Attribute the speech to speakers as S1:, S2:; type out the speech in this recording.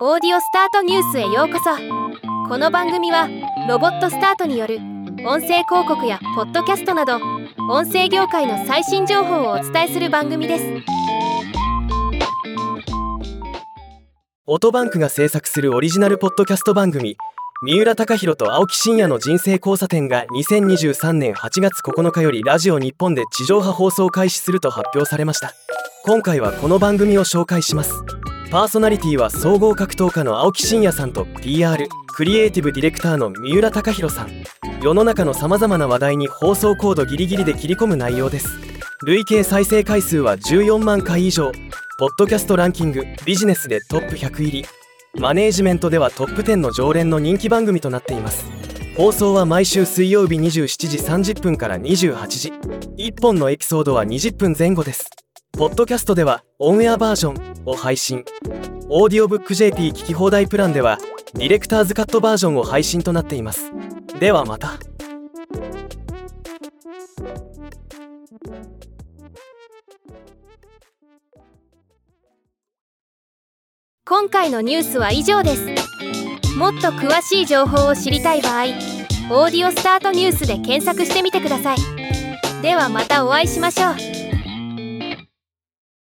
S1: オーディオスタートニュースへようこそ。この番組はロボットスタートによる音声広告やポッドキャストなど音声業界の最新情報をお伝えする番組です。
S2: オトバンクが制作するオリジナルポッドキャスト番組三浦貴大と青木真也の人生交差点が2023年8月9日よりラジオ日本で地上波放送開始すると発表されました。今回はこの番組を紹介します。パーソナリティは総合格闘家の青木真也さんと PR クリエイティブディレクターの三浦貴大さん。世の中のさまざまな話題に放送コードギリギリで切り込む内容です。累計再生回数は14万回以上。ポッドキャストランキングビジネスでトップ100入り。マネージメントではトップ10の常連の人気番組となっています。放送は毎週水曜日27時30分から28時。1本のエピソードは20分前後です。ポッドキャストではオンエアバージョン。を配信。オーディオブック JP 聞き放題プランではディレクターズカットバージョンを配信となっています。ではまた。
S1: 今回のニュースは以上です。もっと詳しい情報を知りたい場合「オーディオスタートニュース」で検索してみてください。ではまたお会いしましょう。